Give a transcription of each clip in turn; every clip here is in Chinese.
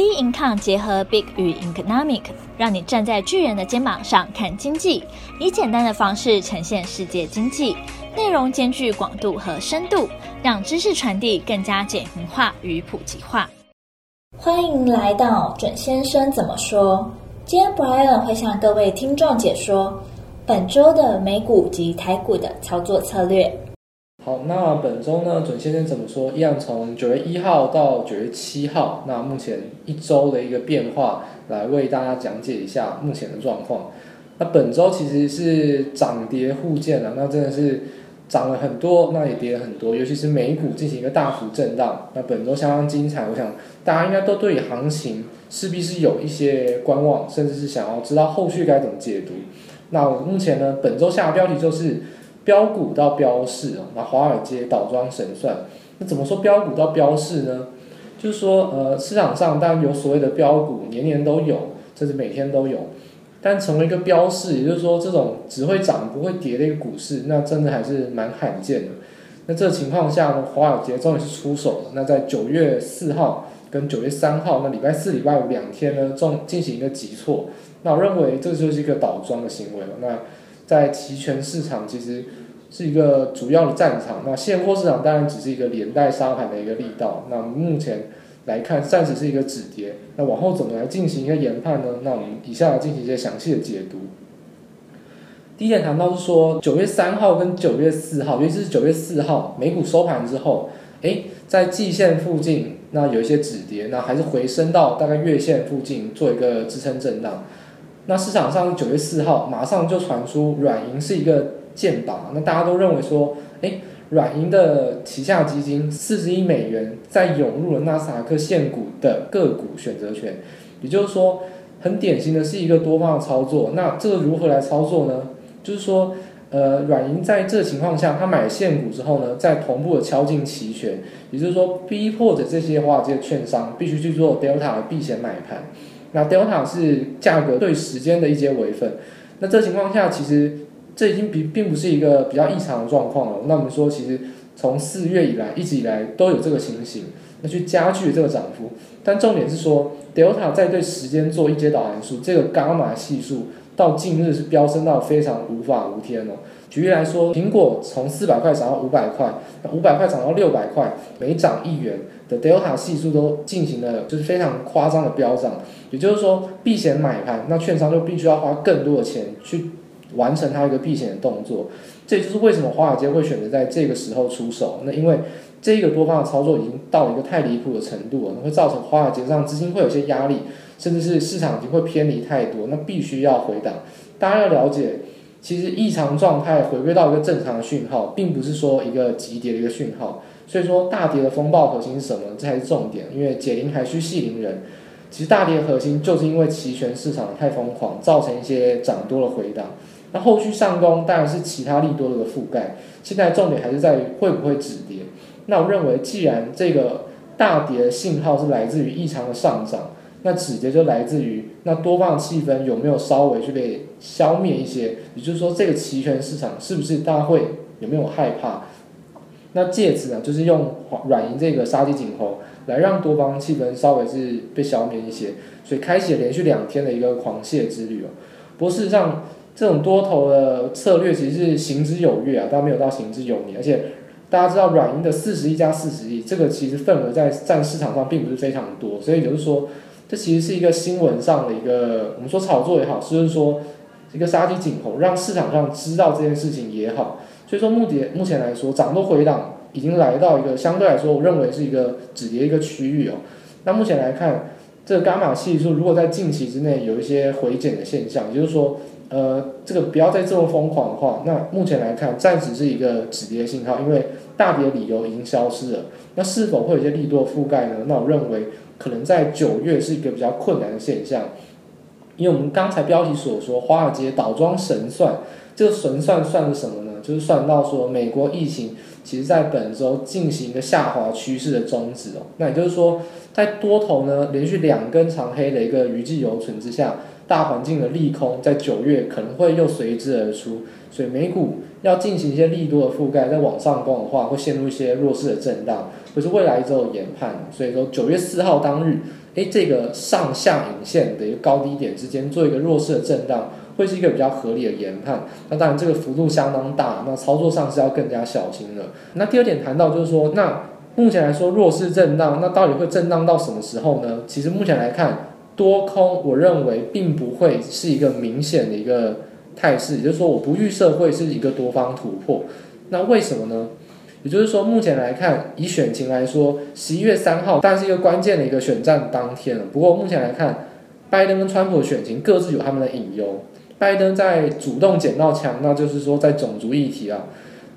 B Income 结合 Big 与 Economic，让你站在巨人的肩膀上看经济，以简单的方式呈现世界经济，内容兼具广度和深度，让知识传递更加简明化与普及化。欢迎来到准先生怎么说？今天 Brian 会向各位听众解说本周的美股及台股的操作策略。好，那本周呢，准先生怎么说？一样从九月一号到九月七号，那目前一周的一个变化，来为大家讲解一下目前的状况。那本周其实是涨跌互见了，那真的是涨了很多，那也跌了很多，尤其是美股进行一个大幅震荡。那本周相当精彩，我想大家应该都对行情势必是有一些观望，甚至是想要知道后续该怎么解读。那我目前呢，本周下的标题就是。标股到标市啊，那华尔街倒装神算，那怎么说标股到标市呢？就是说，呃，市场上当然有所谓的标股，年年都有，甚至每天都有，但成为一个标市，也就是说，这种只会涨不会跌的一个股市，那真的还是蛮罕见的。那这情况下呢，华尔街终于是出手了。那在九月四号跟九月三号，那礼拜四、礼拜五两天呢，中进行一个急挫。那我认为这就是一个倒装的行为了。那在期权市场其实是一个主要的战场，那现货市场当然只是一个连带杀盘的一个力道。那目前来看，暂时是一个止跌。那往后怎么来进行一个研判呢？那我们以下来进行一些详细的解读。第一点谈到是说，九月三号跟九月四号，尤其是九月四号美股收盘之后，诶，在季线附近那有一些止跌，那还是回升到大概月线附近做一个支撑震荡。那市场上九月四号马上就传出软银是一个箭靶，那大家都认为说，诶，软银的旗下基金四十亿美元在涌入了纳斯达克现股的个股选择权，也就是说，很典型的是一个多方的操作。那这个如何来操作呢？就是说，呃，软银在这情况下，他买现股之后呢，再同步的敲进期权，也就是说，逼迫着这些华尔街券商必须去做 Delta 的避险买盘。那 Delta 是价格对时间的一阶微分，那这情况下其实这已经并并不是一个比较异常的状况了。那我们说，其实从四月以来一直以来都有这个情形，那去加剧这个涨幅。但重点是说，Delta 在对时间做一阶导函数，这个伽马系数到近日是飙升到非常无法无天了。举例来说，苹果从四百块涨到五百块，那五百块涨到六百块，每涨一元的 Delta 系数都进行了就是非常夸张的飙涨。也就是说，避险买盘，那券商就必须要花更多的钱去完成它一个避险的动作。这就是为什么华尔街会选择在这个时候出手。那因为这个多方的操作已经到了一个太离谱的程度了，会造成华尔街上资金会有些压力，甚至是市场已经会偏离太多，那必须要回档。大家要了解。其实异常状态回归到一个正常的讯号，并不是说一个急跌的一个讯号。所以说大跌的风暴核心是什么？这才是重点。因为解铃还须系铃人。其实大跌的核心就是因为期权市场太疯狂，造成一些涨多的回档。那后续上攻当然是其他利多的覆盖。现在重点还是在于会不会止跌。那我认为，既然这个大跌的信号是来自于异常的上涨。那止跌就来自于那多方的气氛有没有稍微去被消灭一些，也就是说这个期权市场是不是大家会有没有害怕？那借此呢，就是用软银这个杀鸡儆猴来让多方气氛稍微是被消灭一些，所以开启了连续两天的一个狂泻之旅哦。不过事实上，这种多头的策略其实是行之有月啊，但没有到行之有年，而且大家知道软银的四十亿加四十亿，这个其实份额在占市场上并不是非常多，所以就是说。这其实是一个新闻上的一个，我们说炒作也好，就是说一个杀鸡儆猴，让市场上知道这件事情也好。所以说目的目前来说，涨多回档已经来到一个相对来说，我认为是一个止跌一个区域哦。那目前来看，这个伽马系数如果在近期之内有一些回减的现象，也就是说，呃，这个不要再这么疯狂的话，那目前来看暂时是一个止跌信号，因为大跌理由已经消失了。那是否会有一些利多覆盖呢？那我认为。可能在九月是一个比较困难的现象，因为我们刚才标题所说，华尔街倒装神算，这个神算算是什么就是算到说美国疫情其实在本周进行一个下滑趋势的终止哦。那也就是说，在多头呢连续两根长黑的一个余悸犹存之下，大环境的利空在九月可能会又随之而出，所以美股要进行一些利多的覆盖，在往上攻的话，会陷入一些弱势的震荡。可是未来一周有研判，所以说九月四号当日哎，这个上下影线的一个高低点之间做一个弱势的震荡，会是一个比较合理的研判。那当然这个幅度相当大，那操作上是要更加小心的。那第二点谈到就是说，那目前来说弱势震荡，那到底会震荡到什么时候呢？其实目前来看，多空我认为并不会是一个明显的一个态势，也就是说我不预设会是一个多方突破。那为什么呢？也就是说，目前来看，以选情来说，十一月三号当然是一个关键的一个选战当天了。不过目前来看，拜登跟川普的选情各自有他们的隐忧。拜登在主动捡到枪，那就是说在种族议题啊，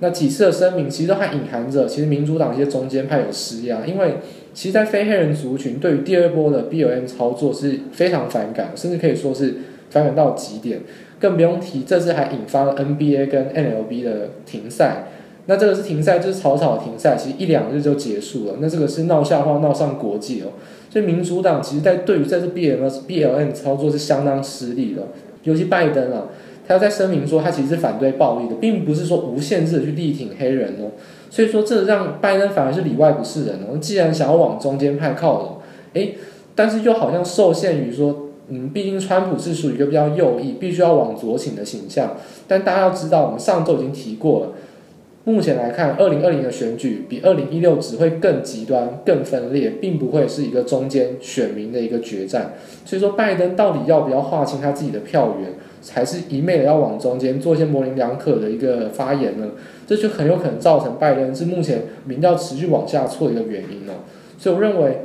那几次的声明其实都还隐含着，其实民主党一些中间派有施压，因为其实，在非黑人族群对于第二波的 BLM 操作是非常反感，甚至可以说是反感到极点。更不用提这次还引发了 NBA 跟 N L B 的停赛。那这个是停赛，就是草草停赛，其实一两日就结束了。那这个是闹笑话，闹上国际哦。所以民主党其实，在对于这次 BLM BLM 操作是相当失利的。尤其拜登啊，他要在声明说，他其实是反对暴力的，并不是说无限制的去力挺黑人哦。所以说，这让拜登反而是里外不是人哦。既然想要往中间派靠拢，诶，但是又好像受限于说，嗯，毕竟川普是属于一个比较右翼，必须要往左倾的形象。但大家要知道，我们上周已经提过了。目前来看，二零二零的选举比二零一六只会更极端、更分裂，并不会是一个中间选民的一个决战。所以说，拜登到底要不要划清他自己的票源，还是一昧的要往中间做一些模棱两可的一个发言呢？这就很有可能造成拜登是目前民调持续往下挫的一个原因哦。所以我认为，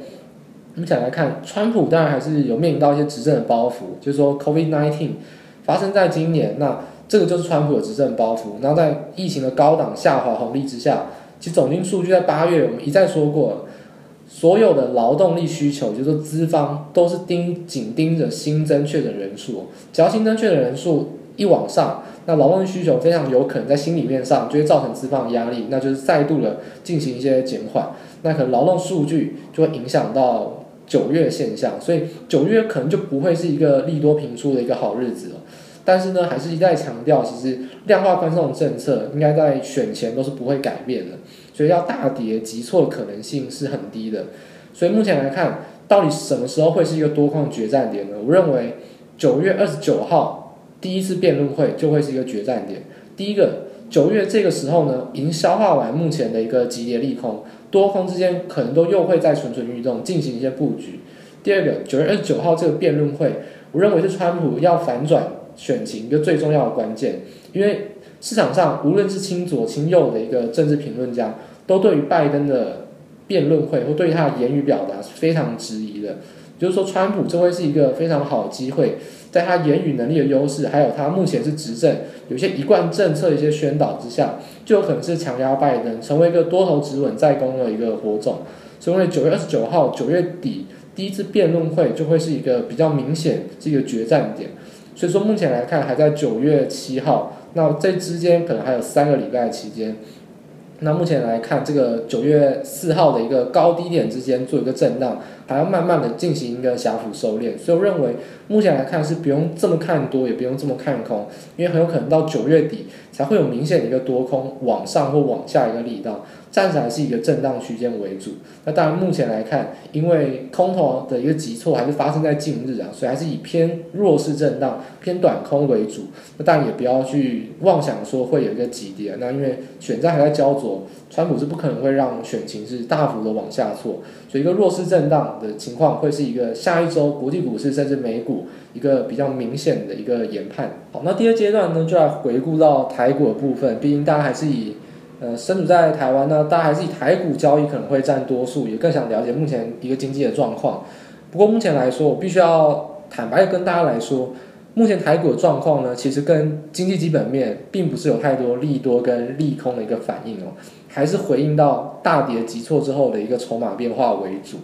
目前来看，川普当然还是有面临到一些执政的包袱，就是说，COVID-19 发生在今年那。这个就是川普的执政包袱，然后在疫情的高档下滑红利之下，其实总经数据在八月我们一再说过，所有的劳动力需求，就是资方都是盯紧盯着新增确诊人数，只要新增确诊人数一往上，那劳动力需求非常有可能在心理面上就会造成资方的压力，那就是再度的进行一些减缓，那可能劳动数据就会影响到九月现象，所以九月可能就不会是一个利多频出的一个好日子。但是呢，还是一再强调，其实量化宽松的政策应该在选前都是不会改变的，所以要大跌急挫的可能性是很低的。所以目前来看，到底什么时候会是一个多空决战点呢？我认为九月二十九号第一次辩论会就会是一个决战点。第一个，九月这个时候呢，已经消化完目前的一个急跌利空，多空之间可能都又会再蠢蠢欲动，进行一些布局。第二个，九月二十九号这个辩论会，我认为是川普要反转。选情一个最重要的关键，因为市场上无论是亲左亲右的一个政治评论家，都对于拜登的辩论会或对他的言语表达是非常质疑的。就是说，川普这会是一个非常好的机会，在他言语能力的优势，还有他目前是执政，有些一贯政策一些宣导之下，就有可能是强压拜登，成为一个多头止稳再攻的一个火种。所以，因为九月二十九号九月底第一次辩论会就会是一个比较明显这个决战点。所以说，目前来看还在九月七号，那这之间可能还有三个礼拜的期间。那目前来看，这个九月四号的一个高低点之间做一个震荡，还要慢慢的进行一个狭幅收敛。所以我认为，目前来看是不用这么看多，也不用这么看空，因为很有可能到九月底才会有明显的一个多空往上或往下一个力道。暂时还是一个震荡区间为主。那当然，目前来看，因为空头的一个急挫还是发生在近日啊，所以还是以偏弱势震荡、偏短空为主。那当然也不要去妄想说会有一个急跌。那因为选战还在焦灼，川普是不可能会让选情是大幅的往下挫。所以一个弱势震荡的情况会是一个下一周国际股市甚至美股一个比较明显的一个研判。好，那第二阶段呢，就来回顾到台股的部分。毕竟大家还是以呃，身处在台湾呢，大家还是以台股交易可能会占多数，也更想了解目前一个经济的状况。不过目前来说，我必须要坦白的跟大家来说，目前台股的状况呢，其实跟经济基本面并不是有太多利多跟利空的一个反应哦，还是回应到大跌急挫之后的一个筹码变化为主。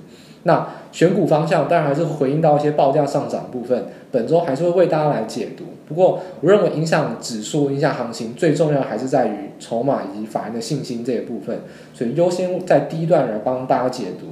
那选股方向当然还是回应到一些报价上涨部分，本周还是会为大家来解读。不过我认为影响指数、影响行情最重要还是在于筹码以及法人的信心这一部分，所以优先在第一段来帮大家解读。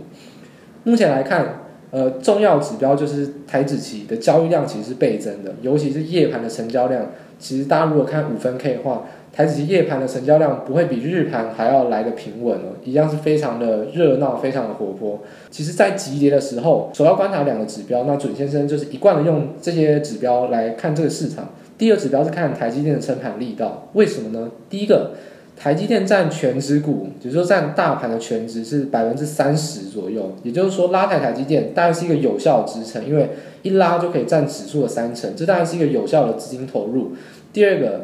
目前来看，呃，重要指标就是台指期的交易量其实是倍增的，尤其是夜盘的成交量。其实大家如果看五分 K 的话，台积夜盘的成交量不会比日盘还要来得平稳哦，一样是非常的热闹，非常的活泼。其实，在急跌的时候，首要观察两个指标。那准先生就是一贯的用这些指标来看这个市场。第二指标是看台积电的撑盘力道，为什么呢？第一个，台积电占全值股，也就是说占大盘的全值是百分之三十左右，也就是说拉抬台积电当然是一个有效支撑，因为一拉就可以占指数的三成，这当然是一个有效的资金投入。第二个。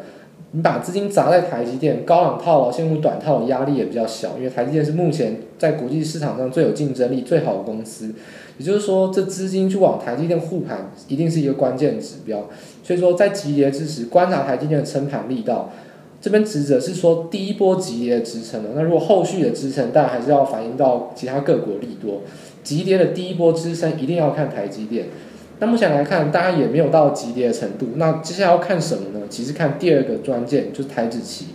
你把资金砸在台积电，高档套牢陷入短套的压力也比较小，因为台积电是目前在国际市场上最有竞争力、最好的公司。也就是说，这资金去往台积电护盘，一定是一个关键指标。所以说，在急跌之时，观察台积电的撑盘力道。这边指的是说第一波急跌的支撑了。那如果后续的支撑，但还是要反映到其他各国利多。急跌的第一波支撑，一定要看台积电。那目前来看，大家也没有到急跌的程度。那接下来要看什么呢？其实看第二个关键就是台指期。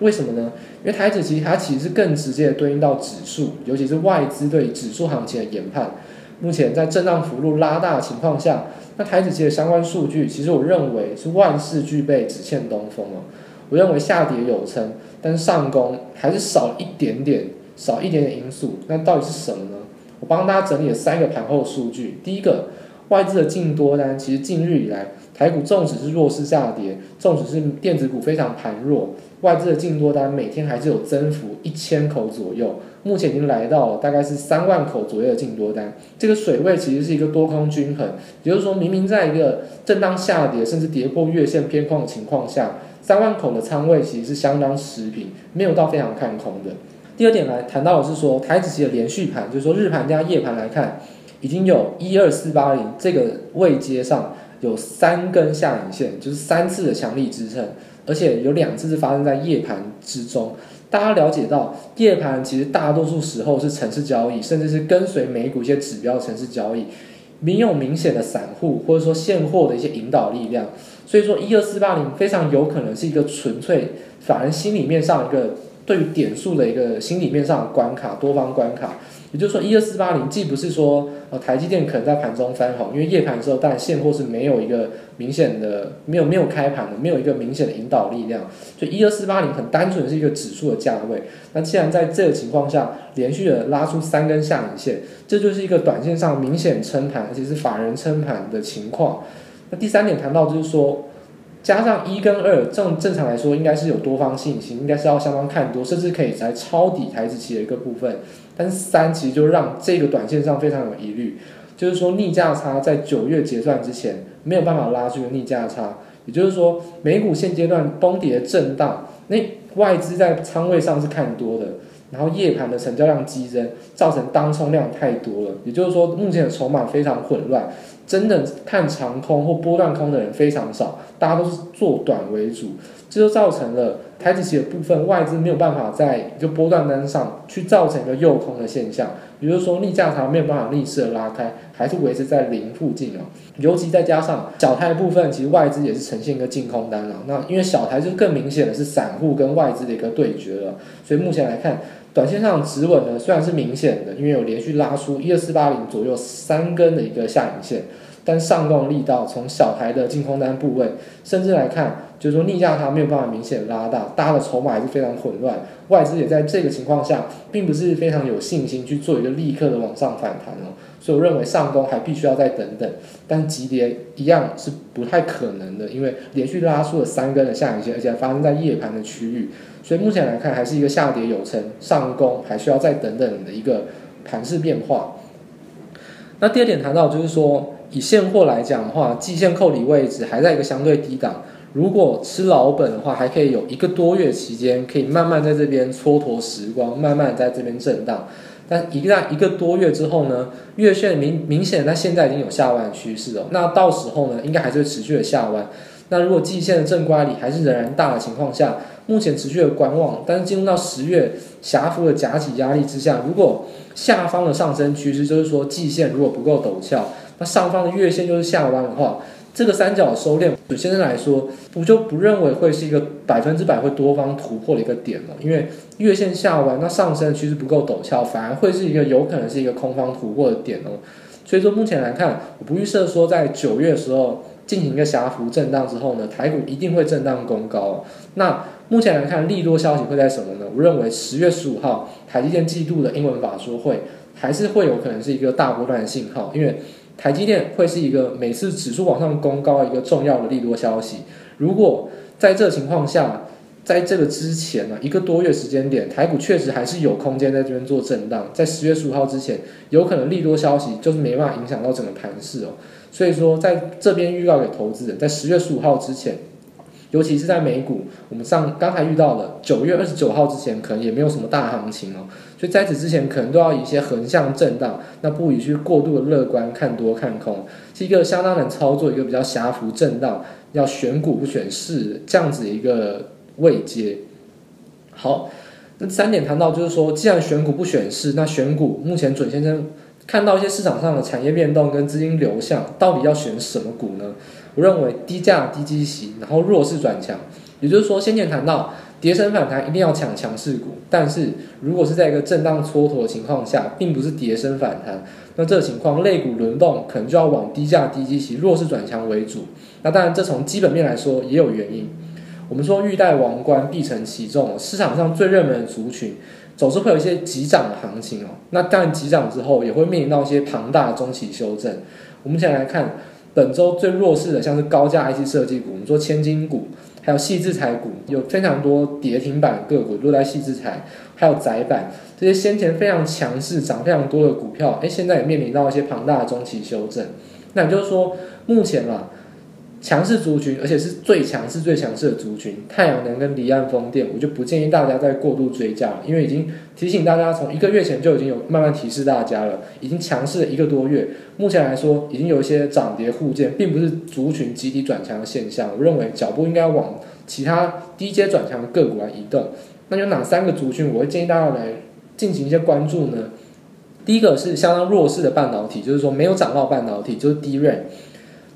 为什么呢？因为台指期它其实是更直接的对应到指数，尤其是外资对指数行情的研判。目前在震荡幅度拉大的情况下，那台指期的相关数据，其实我认为是万事俱备，只欠东风哦。我认为下跌有撑，但是上攻还是少一点点，少一点点因素。那到底是什么呢？我帮大家整理了三个盘后数据。第一个。外资的净多单，其实近日以来，台股纵使是弱势下跌，纵使是电子股非常盘弱，外资的净多单每天还是有增幅一千口左右，目前已经来到了大概是三万口左右的净多单，这个水位其实是一个多空均衡，也就是说明明在一个震荡下跌，甚至跌破月线偏空的情况下，三万口的仓位其实是相当持平，没有到非常看空的。第二点来谈到的是说，台指期的连续盘，就是说日盘加夜盘来看。已经有一二四八零这个位阶上有三根下影线，就是三次的强力支撑，而且有两次是发生在夜盘之中。大家了解到，夜盘其实大多数时候是城市交易，甚至是跟随美股一些指标城市交易，没有明显的散户或者说现货的一些引导力量。所以说，一二四八零非常有可能是一个纯粹法人心里面上一个对于点数的一个心里面上的关卡，多方关卡。也就是说，一二四八零既不是说呃台积电可能在盘中翻红，因为夜盘的时候，但现货是没有一个明显的没有没有开盘的，没有一个明显的引导力量，所以一二四八零很单纯是一个指数的价位。那既然在这个情况下连续的拉出三根下影线，这就是一个短线上明显撑盘，而且是法人撑盘的情况。那第三点谈到就是说。加上一跟二，正正常来说应该是有多方信心，应该是要相当看多，甚至可以来抄底台指期的一个部分。但是三其实就让这个短线上非常有疑虑，就是说逆价差在九月结算之前没有办法拉出个逆价差，也就是说美股现阶段崩跌震荡，那外资在仓位上是看多的，然后夜盘的成交量激增，造成当冲量太多了，也就是说目前的筹码非常混乱。真的看长空或波段空的人非常少，大家都是做短为主，这就造成了台指期的部分外资没有办法在一个波段单上去造成一个诱空的现象，比如说逆价差没有办法逆势的拉开，还是维持在零附近哦。尤其再加上小台部分，其实外资也是呈现一个净空单了。那因为小台就更明显的是散户跟外资的一个对决了，所以目前来看。短线上止稳呢，虽然是明显的，因为有连续拉出一二四八零左右三根的一个下影线，但上攻力道从小台的净空单部位，甚至来看，就是说逆价它没有办法明显拉大，大家的筹码还是非常混乱，外资也在这个情况下，并不是非常有信心去做一个立刻的往上反弹哦，所以我认为上攻还必须要再等等，但急跌一样是不太可能的，因为连续拉出了三根的下影线，而且还发生在夜盘的区域。所以目前来看，还是一个下跌有成，上攻还需要再等等的一个盘势变化。那第二点谈到就是说，以现货来讲的话，季线扣抵位置还在一个相对低档，如果吃老本的话，还可以有一个多月期间，可以慢慢在这边蹉跎时光，慢慢在这边震荡。但一旦一个多月之后呢，月线明明显，它现在已经有下弯趋势了，那到时候呢，应该还是会持续的下弯。那如果季线的正乖离还是仍然大的情况下，目前持续的观望，但是进入到十月狭幅的假起压力之下，如果下方的上升趋势就是说季线如果不够陡峭，那上方的月线就是下弯的话，这个三角收敛，首先来说，我就不认为会是一个百分之百会多方突破的一个点了，因为月线下弯，那上升趋势不够陡峭，反而会是一个有可能是一个空方突破的点哦。所以说目前来看，我不预设说在九月的时候进行一个狭幅震荡之后呢，台股一定会震荡攻高。那目前来看，利多消息会在什么呢？我认为十月十五号台积电季度的英文法说会还是会有可能是一个大波段的信号，因为台积电会是一个每次指数往上攻高一个重要的利多消息。如果在这情况下，在这个之前呢，一个多月时间点，台股确实还是有空间在这边做震荡。在十月十五号之前，有可能利多消息就是没办法影响到整个盘势哦。所以说，在这边预告给投资人，在十月十五号之前，尤其是在美股，我们上刚才遇到了九月二十九号之前，可能也没有什么大行情哦。所以在此之前，可能都要以一些横向震荡，那不宜去过度的乐观看多看空，是一个相当难操作，一个比较狭幅震荡，要选股不选市这样子一个。位阶，好，那三点谈到就是说，既然选股不选市，那选股目前准先生看到一些市场上的产业变动跟资金流向，到底要选什么股呢？我认为低价低基息，然后弱势转强，也就是说，先前谈到跌升反弹一定要抢强势股，但是如果是在一个震荡蹉跎的情况下，并不是跌升反弹，那这个情况类股轮动可能就要往低价低基息、弱势转强为主。那当然，这从基本面来说也有原因。我们说欲戴王冠，必承其重。市场上最热门的族群，总是会有一些急涨的行情哦。那当然急涨之后，也会面临到一些庞大的中期修正。我们先来看本周最弱势的，像是高价 IC 设计股，我们说千金股，还有矽智财股，有非常多跌停板个股都在矽智财，还有窄板这些先前非常强势、涨非常多的股票，哎，现在也面临到一些庞大的中期修正。那也就是说，目前啊。强势族群，而且是最强势、最强势的族群，太阳能跟离岸风电，我就不建议大家再过度追加了，因为已经提醒大家，从一个月前就已经有慢慢提示大家了，已经强势了一个多月，目前来说已经有一些涨跌互见，并不是族群集体转强的现象。我认为脚步应该往其他低阶转强的个股来移动。那有哪三个族群，我会建议大家来进行一些关注呢？第一个是相当弱势的半导体，就是说没有涨到半导体，就是低瑞。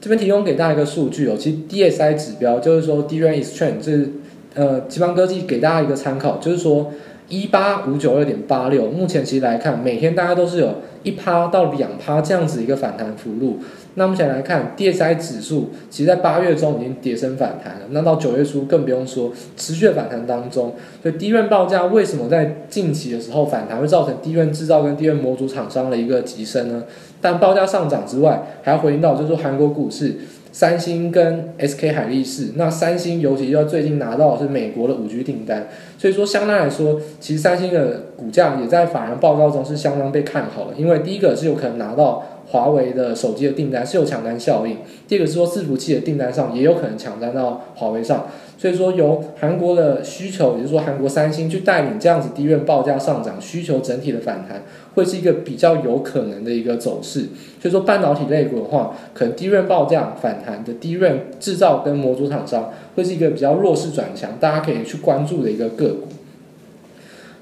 这边提供给大家一个数据哦，其实 DSI 指标就是说 DRAM is trend，这是呃，奇邦科技给大家一个参考，就是说一八五九二点八六，目前其实来看，每天大家都是有一趴到两趴这样子一个反弹幅度。那目前来看，DSI 指数其实在八月中已经跌升反弹了，那到九月初更不用说，持续的反弹当中。所以低院报价为什么在近期的时候反弹会造成低院制造跟低院模组厂商的一个急升呢？但报价上涨之外，还要回应到就是说韩国股市，三星跟 SK 海力士。那三星尤其要最近拿到的是美国的五 G 订单，所以说相对来说，其实三星的股价也在法人报告中是相当被看好的，因为第一个是有可能拿到。华为的手机的订单是有抢单效应，第二个是说伺服器的订单上也有可能抢单到华为上，所以说由韩国的需求，也就是说韩国三星去带领这样子 DRAM 报价上涨，需求整体的反弹会是一个比较有可能的一个走势。所以说半导体类股的话，可能 DRAM 报价反弹的 DRAM 制造跟模组厂商会是一个比较弱势转强，大家可以去关注的一个个股。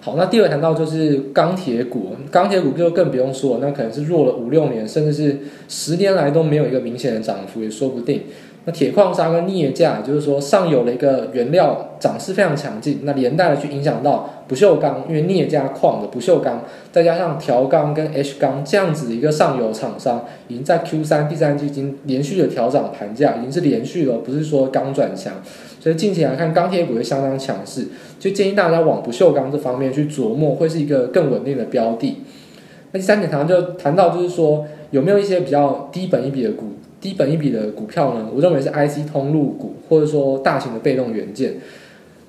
好，那第二谈到就是钢铁股，钢铁股就更不用说了，那可能是弱了五六年，甚至是十年来都没有一个明显的涨幅，也说不定。那铁矿砂跟镍价，也就是说上游的一个原料涨势非常强劲，那连带的去影响到不锈钢，因为镍加矿的不锈钢，再加上条钢跟 H 钢这样子的一个上游厂商，已经在 Q 三第三季已经连续的调涨盘价，已经是连续了，不是说刚转强。所以近期来看，钢铁股会相当强势，就建议大家往不锈钢这方面去琢磨，会是一个更稳定的标的。那第三点谈就谈到就是说，有没有一些比较低本一比的股，低本一笔的股票呢？我认为是 IC 通路股，或者说大型的被动元件。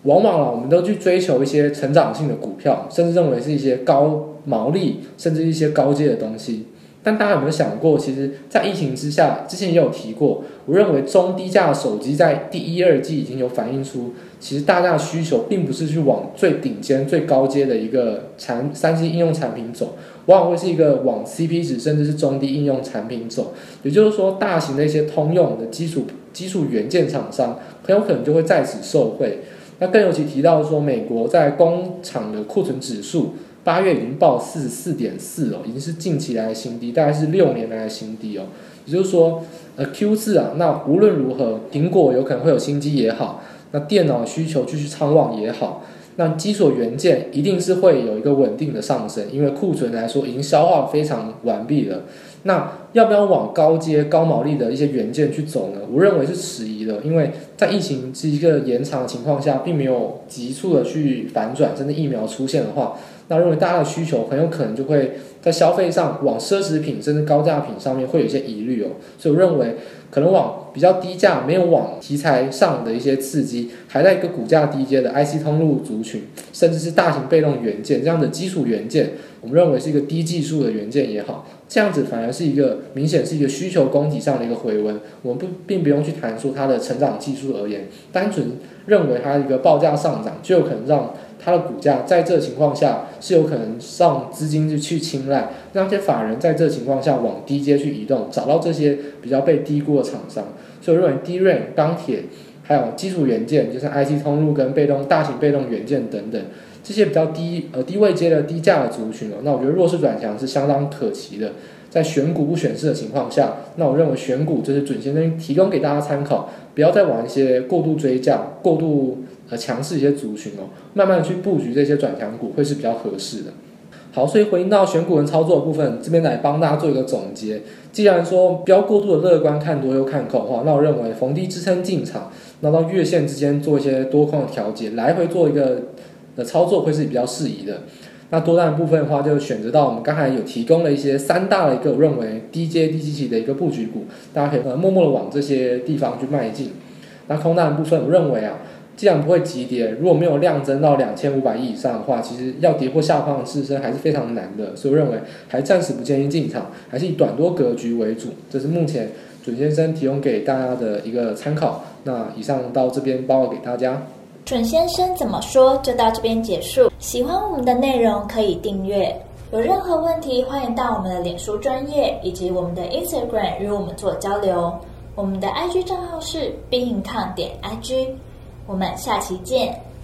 往往啊，我们都去追求一些成长性的股票，甚至认为是一些高毛利，甚至一些高阶的东西。但大家有没有想过，其实，在疫情之下，之前也有提过，我认为中低价手机在第一、二季已经有反映出，其实大家的需求并不是去往最顶尖、最高阶的一个产三 C 应用产品走，往往会是一个往 CP 值甚至是中低应用产品走。也就是说，大型的一些通用的基础基础元件厂商，很有可能就会在此受惠。那更尤其提到说，美国在工厂的库存指数。八月已经报四十四点四哦，已经是近期来的新低，大概是六年来的新低哦。也就是说，呃，Q 四啊，那无论如何，苹果有可能会有新机也好，那电脑需求继续畅旺也好，那基础元件一定是会有一个稳定的上升，因为库存来说已经消化非常完毕了。那要不要往高阶高毛利的一些元件去走呢？我认为是迟疑的，因为在疫情是一个延长的情况下，并没有急速的去反转，甚至疫苗出现的话，那认为大家的需求很有可能就会在消费上往奢侈品甚至高价品上面会有一些疑虑哦，所以我认为可能往比较低价，没有往题材上的一些刺激，还在一个股价低阶的 IC 通路族群，甚至是大型被动元件这样的基础元件，我们认为是一个低技术的元件也好。这样子反而是一个明显是一个需求供给上的一个回温，我们不并不用去谈说它的成长技术而言，单纯认为它一个报价上涨就有可能让它的股价在这情况下是有可能让资金就去青睐，让这些法人在这情况下往低阶去移动，找到这些比较被低估的厂商，所以我认为 DRAM 钢铁还有基础元件，就是 IC 通路跟被动大型被动元件等等。这些比较低呃低位阶的低价的族群哦，那我觉得弱势转强是相当可期的。在选股不选市的情况下，那我认为选股就是准先生提供给大家参考，不要再玩一些过度追价、过度呃强势一些族群哦，慢慢的去布局这些转强股会是比较合适的。好，所以回应到选股人操作的部分，这边来帮大家做一个总结。既然说不要过度的乐观看多又看空的话，那我认为逢低支撑进场，那到月线之间做一些多空的调节，来回做一个。的操作会是比较适宜的。那多单的部分的话，就选择到我们刚才有提供了一些三大的一个我认为低阶低基期的一个布局股，大家可以呃默默的往这些地方去迈进。那空单的部分，我认为啊，既然不会急跌，如果没有量增到两千五百亿以上的话，其实要跌破下方的支撑还是非常难的。所以我认为还暂时不建议进场，还是以短多格局为主。这是目前准先生提供给大家的一个参考。那以上到这边报告给大家。准先生怎么说就到这边结束。喜欢我们的内容可以订阅，有任何问题欢迎到我们的脸书专业以及我们的 Instagram 与我们做交流。我们的 IG 账号是 bincon 点 IG 我们下期见。